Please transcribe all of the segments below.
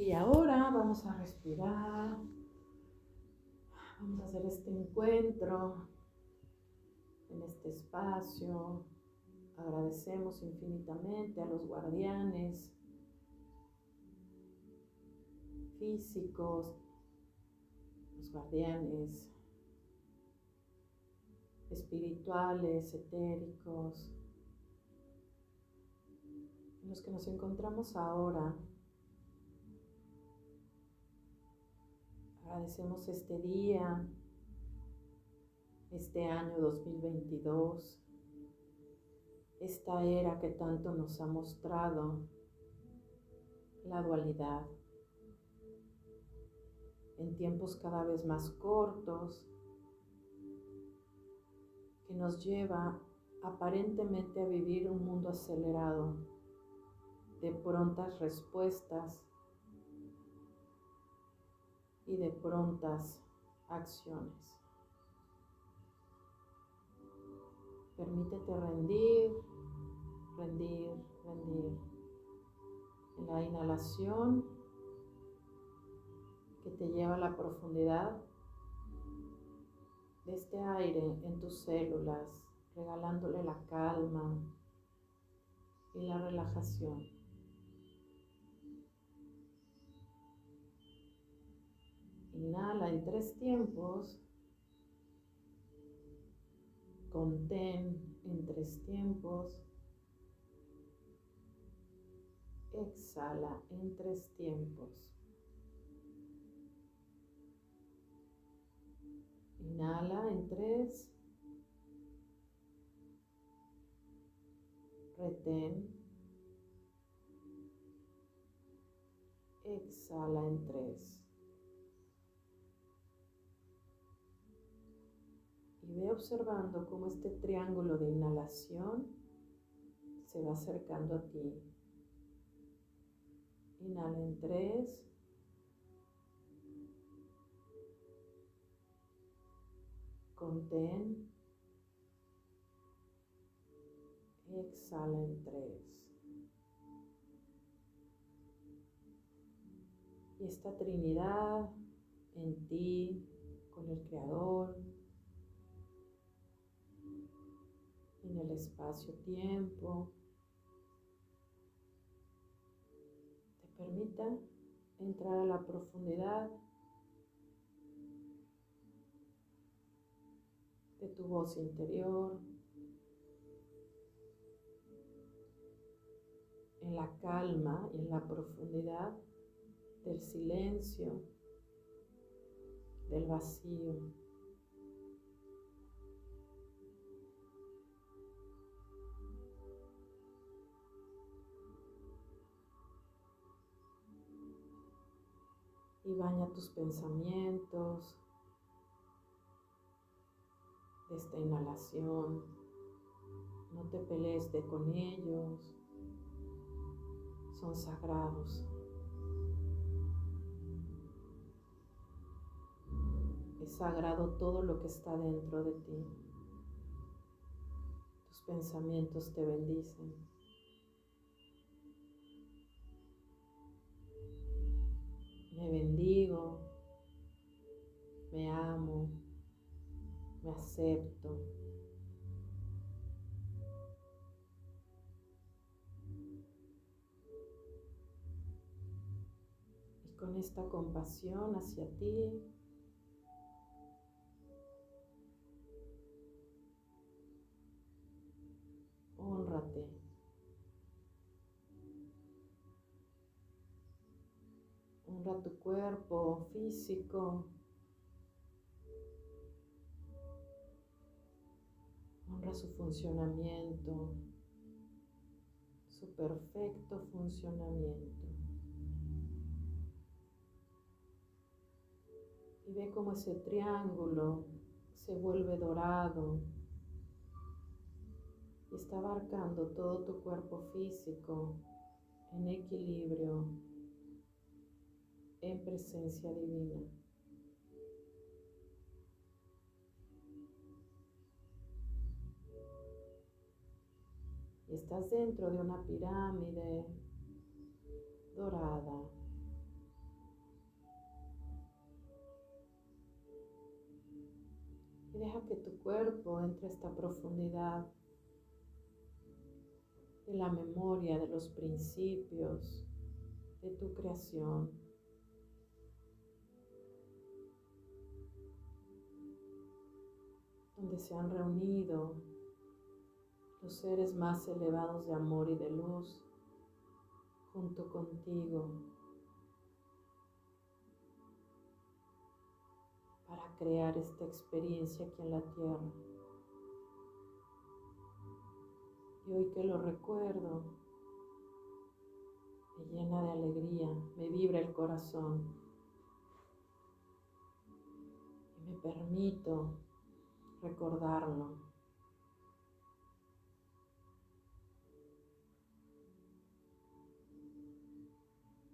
Y ahora vamos a respirar. Vamos a hacer este encuentro en este espacio. Agradecemos infinitamente a los guardianes físicos, los guardianes espirituales, etéricos, en los que nos encontramos ahora. Agradecemos este día, este año 2022, esta era que tanto nos ha mostrado la dualidad. En tiempos cada vez más cortos, que nos lleva aparentemente a vivir un mundo acelerado de prontas respuestas y de prontas acciones. Permítete rendir, rendir, rendir. En la inhalación que te lleva a la profundidad de este aire en tus células, regalándole la calma y la relajación. Inhala en tres tiempos. Contén en tres tiempos. Exhala en tres tiempos. Inhala en tres. Retén. Exhala en tres. Y ve observando cómo este triángulo de inhalación se va acercando a ti. Inhala en tres. contén, exhala en tres. Y esta Trinidad en ti, con el Creador, en el espacio-tiempo, te permita entrar a la profundidad de tu voz interior, en la calma y en la profundidad del silencio, del vacío. Y baña tus pensamientos, esta inhalación. No te pelees de con ellos. Son sagrados. Es sagrado todo lo que está dentro de ti. Tus pensamientos te bendicen. Me bendigo, me amo, me acepto. Y con esta compasión hacia ti, honrate. Honra tu cuerpo físico, Honra su funcionamiento, su perfecto funcionamiento. Y ve cómo ese triángulo se vuelve dorado y está abarcando todo tu cuerpo físico en equilibrio, en presencia divina. Y estás dentro de una pirámide dorada. Y deja que tu cuerpo entre a esta profundidad de la memoria, de los principios, de tu creación. Donde se han reunido los seres más elevados de amor y de luz junto contigo para crear esta experiencia aquí en la tierra. Y hoy que lo recuerdo, me llena de alegría, me vibra el corazón y me permito recordarlo.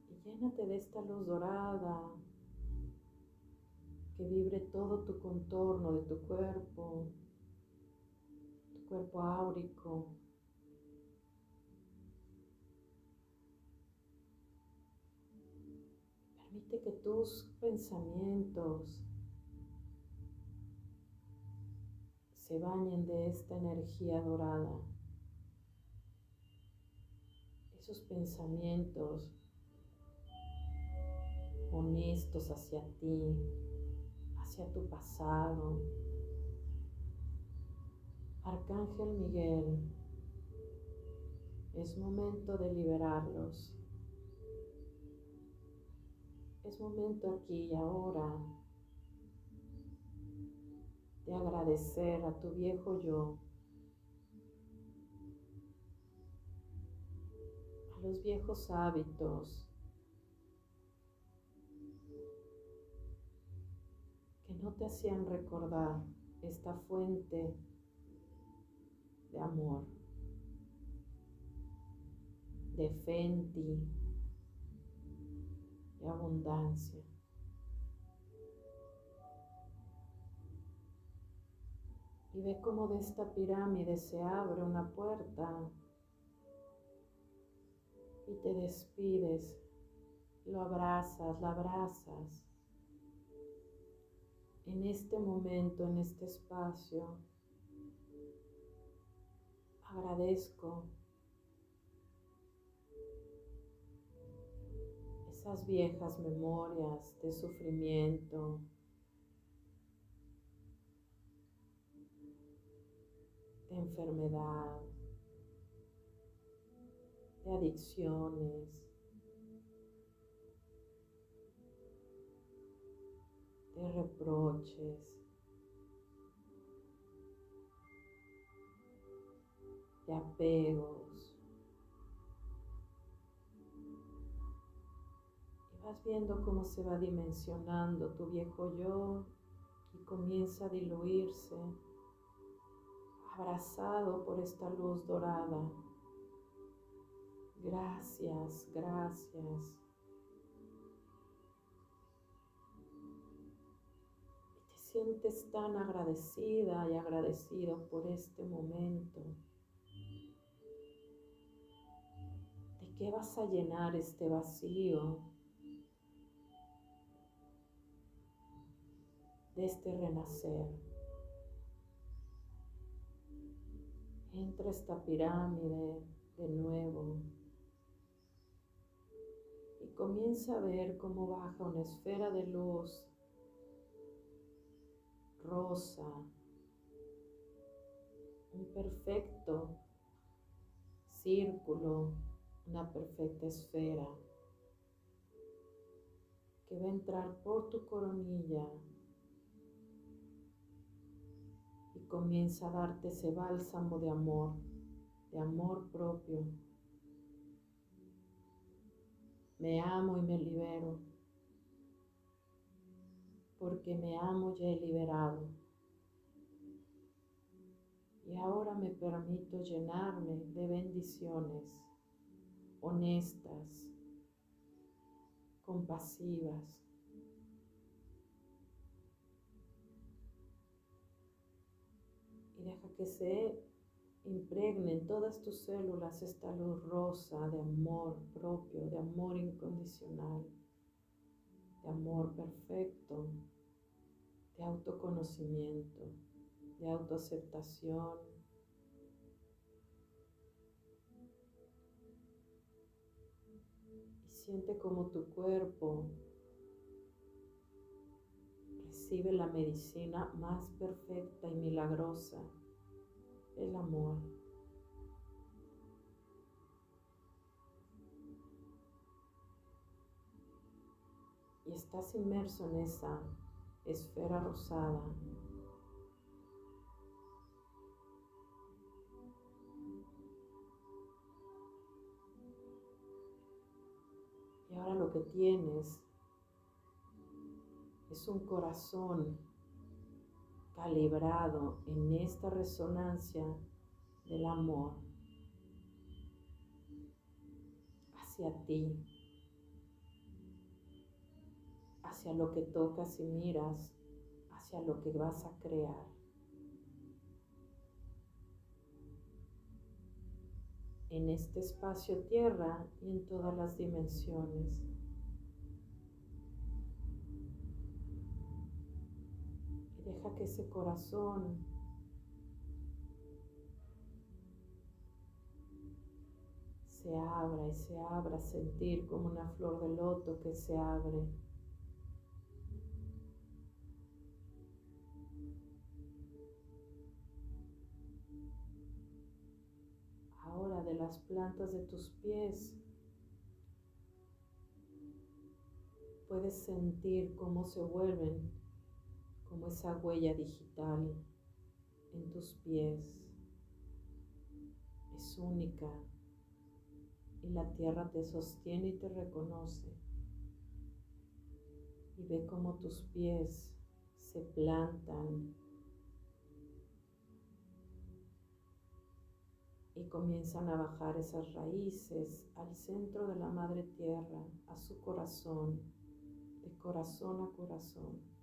Y llénate de esta luz dorada que vibre todo tu contorno de tu cuerpo, tu cuerpo áurico. Permite que tus pensamientos se bañen de esta energía dorada. Esos pensamientos honestos hacia ti, hacia tu pasado. Arcángel Miguel, es momento de liberarlos. Es momento aquí y ahora de agradecer a tu viejo yo, a los viejos hábitos que no te hacían recordar esta fuente de amor, de fe de abundancia. Y ve cómo de esta pirámide se abre una puerta y te despides, lo abrazas, la abrazas. En este momento, en este espacio, agradezco esas viejas memorias de sufrimiento, enfermedad, de adicciones, de reproches, de apegos. Y vas viendo cómo se va dimensionando tu viejo yo y comienza a diluirse abrazado por esta luz dorada. Gracias, gracias. Y te sientes tan agradecida y agradecido por este momento. ¿De qué vas a llenar este vacío? De este renacer. Entra esta pirámide de nuevo y comienza a ver cómo baja una esfera de luz rosa, un perfecto círculo, una perfecta esfera que va a entrar por tu coronilla comienza a darte ese bálsamo de amor, de amor propio. Me amo y me libero, porque me amo y he liberado. Y ahora me permito llenarme de bendiciones honestas, compasivas, que se impregne en todas tus células esta luz rosa de amor propio, de amor incondicional, de amor perfecto, de autoconocimiento. de autoaceptación. Y siente como tu cuerpo recibe la medicina más perfecta y milagrosa, el amor. Y estás inmerso en esa esfera rosada. Y ahora lo que tienes es un corazón calibrado en esta resonancia del amor hacia ti, hacia lo que tocas y miras, hacia lo que vas a crear. en este espacio tierra y en todas las dimensiones. Que ese corazón se abra y se abra, sentir como una flor de loto que se abre. Ahora de las plantas de tus pies puedes sentir cómo se vuelven como esa huella digital en tus pies es única y la tierra te sostiene y te reconoce. Y ve cómo tus pies se plantan y comienzan a bajar esas raíces al centro de la madre tierra, a su corazón, de corazón a corazón.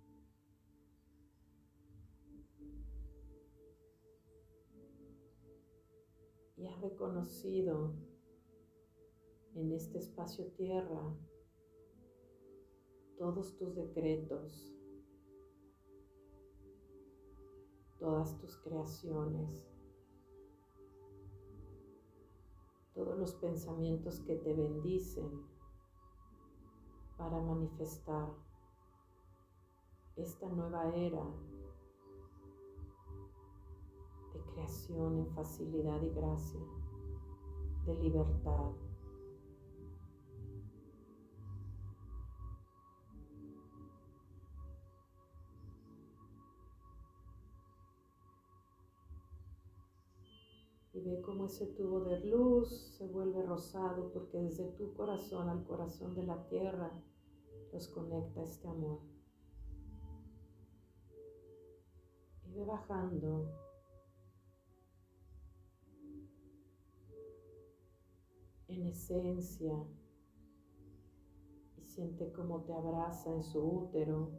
Y has reconocido en este espacio tierra todos tus decretos, todas tus creaciones, todos los pensamientos que te bendicen para manifestar esta nueva era en facilidad y gracia, de libertad. Y ve cómo ese tubo de luz se vuelve rosado porque desde tu corazón al corazón de la tierra los conecta este amor. Y ve bajando en esencia y siente cómo te abraza en su útero,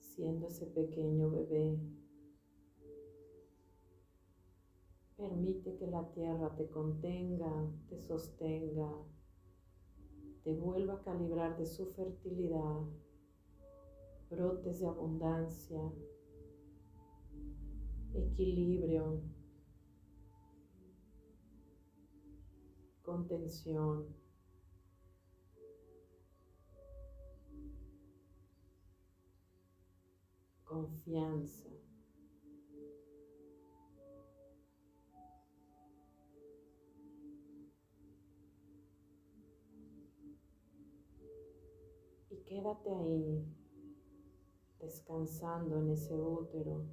siendo ese pequeño bebé. Permite que la tierra te contenga, te sostenga, te vuelva a calibrar de su fertilidad, brotes de abundancia, equilibrio, contención. Confianza. Y quédate ahí, descansando en ese útero.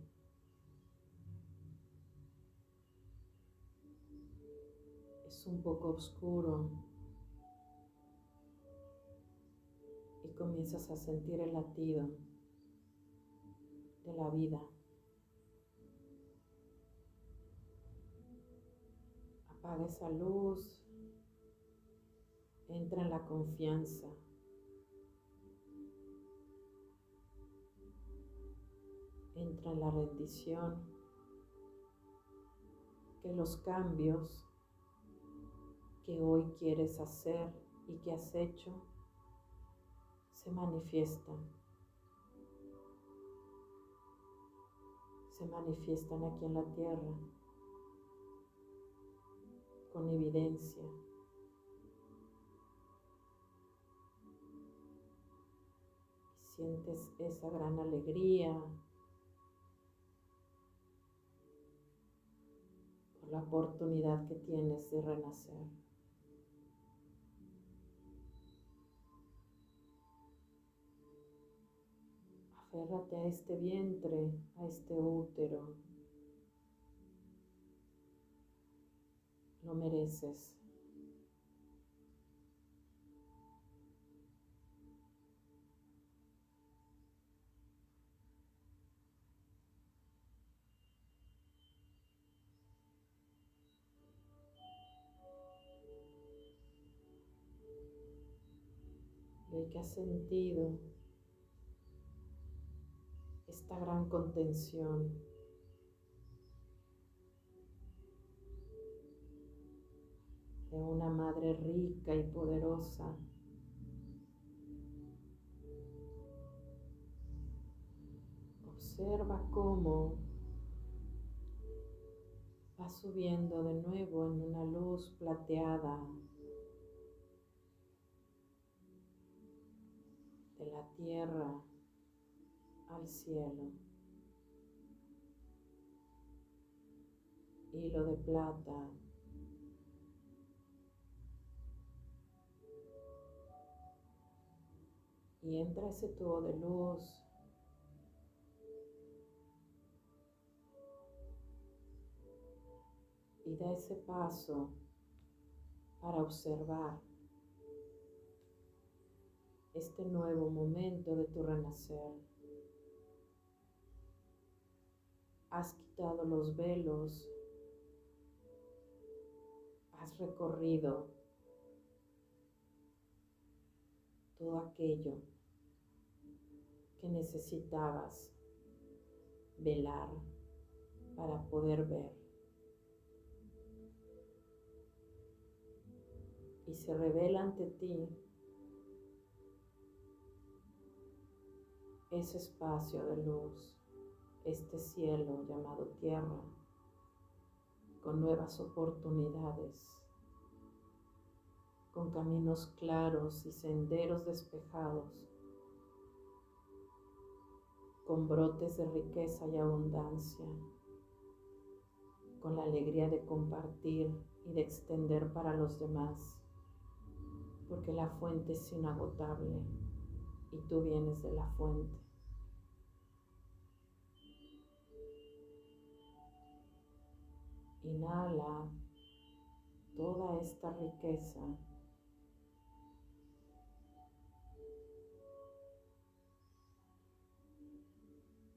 Un poco oscuro y comienzas a sentir el latido de la vida. Apaga esa luz, entra en la confianza. Entra en la rendición, que los cambios que hoy quieres hacer y que has hecho se manifiestan. se manifiestan aquí en la tierra con evidencia. Sientes esa gran alegría por la oportunidad que tienes de renacer. Aférrate a este vientre, a este útero. Lo mereces. Que has sentido esta gran contención. de una madre rica y poderosa. Observa cómo va subiendo de nuevo en una luz plateada de la tierra al cielo. Hilo de plata. Y entra ese tubo de luz. Y da ese paso para observar este nuevo momento de tu renacer. Has quitado los velos, has recorrido todo aquello que necesitabas velar para poder ver. Y se revela ante ti ese espacio de luz este cielo llamado tierra con nuevas oportunidades, con caminos claros y senderos despejados, con brotes de riqueza y abundancia, con la alegría de compartir y de extender para los demás, porque la fuente es inagotable y tú vienes de la fuente. Inhala toda esta riqueza.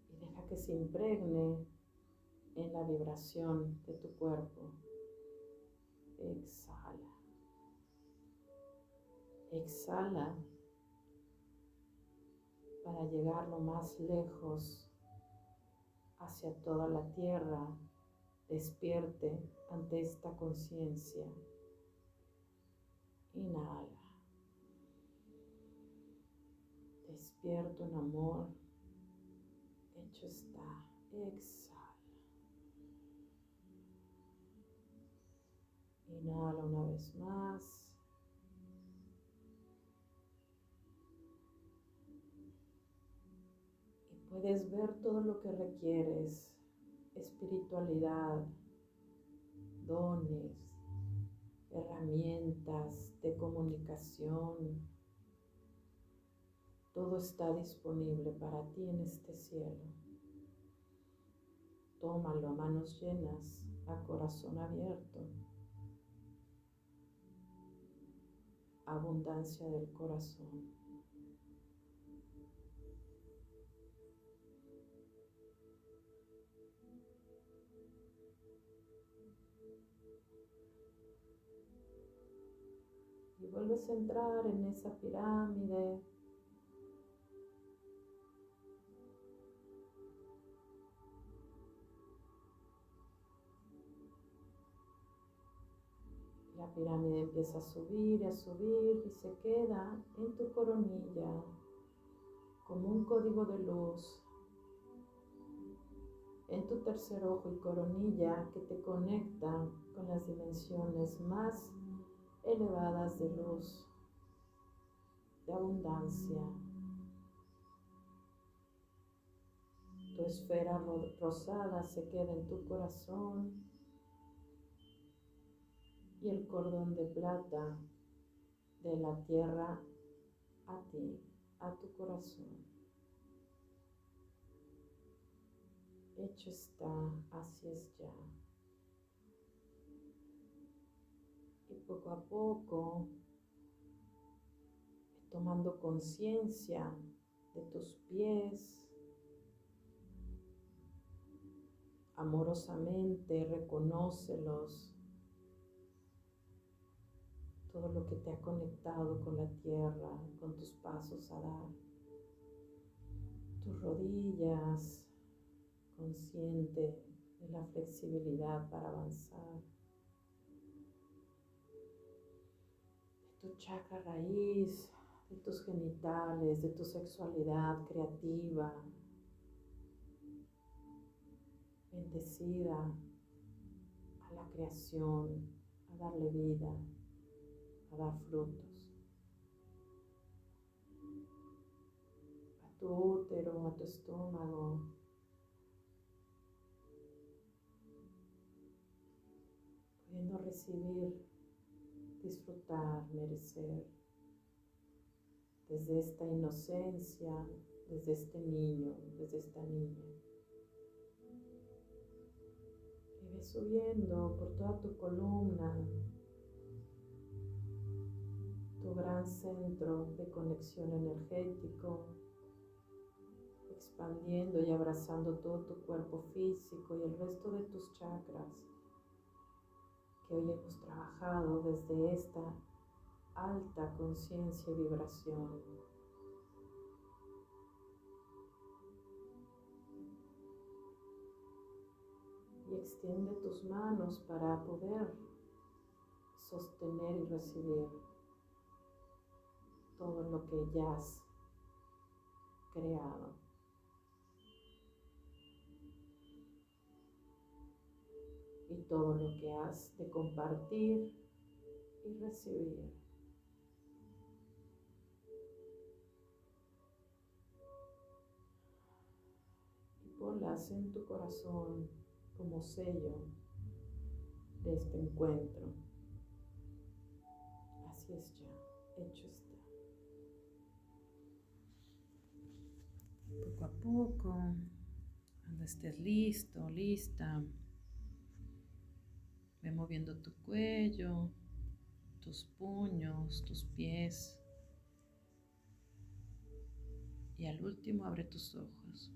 Y deja que se impregne en la vibración de tu cuerpo. Exhala. Exhala para llegar lo más lejos hacia toda la tierra despierte ante esta conciencia. Inhala. Despierto en amor. Hecho está. Exhala. Inhala una vez más. Y puedes ver todo lo que requieres espiritualidad, dones, herramientas de comunicación. Todo está disponible para ti en este cielo. Tómalo a manos llenas, a corazón abierto. Abundancia del corazón. Vuelves a entrar en esa pirámide. La pirámide empieza a subir y a subir y se queda en tu coronilla como un código de luz en tu tercer ojo y coronilla que te conectan con las dimensiones más elevadas de luz, de abundancia. Tu esfera rosada se queda en tu corazón y el cordón de plata de la tierra a ti, a tu corazón. Hecho está, así es ya. Y poco a poco, tomando conciencia de tus pies, amorosamente reconócelos, todo lo que te ha conectado con la tierra, con tus pasos a dar, tus rodillas, consciente de la flexibilidad para avanzar. Chakra raíz, de tus genitales, de tu sexualidad creativa, bendecida a la creación, a darle vida, a dar frutos. A tu útero, a tu estómago, pudiendo recibir, disfrutar, merecer, desde esta inocencia, desde este niño, desde esta niña. Y ves subiendo por toda tu columna, tu gran centro de conexión energético, expandiendo y abrazando todo tu cuerpo físico y el resto de tus chakras que hoy hemos trabajado desde esta alta conciencia y vibración. Y extiende tus manos para poder sostener y recibir todo lo que ya has creado. Y todo lo que has de compartir y recibir. Y ponlas en tu corazón como sello de este encuentro. Así es ya, hecho está. Poco a poco, cuando estés listo, lista, Moviendo tu cuello, tus puños, tus pies. Y al último abre tus ojos.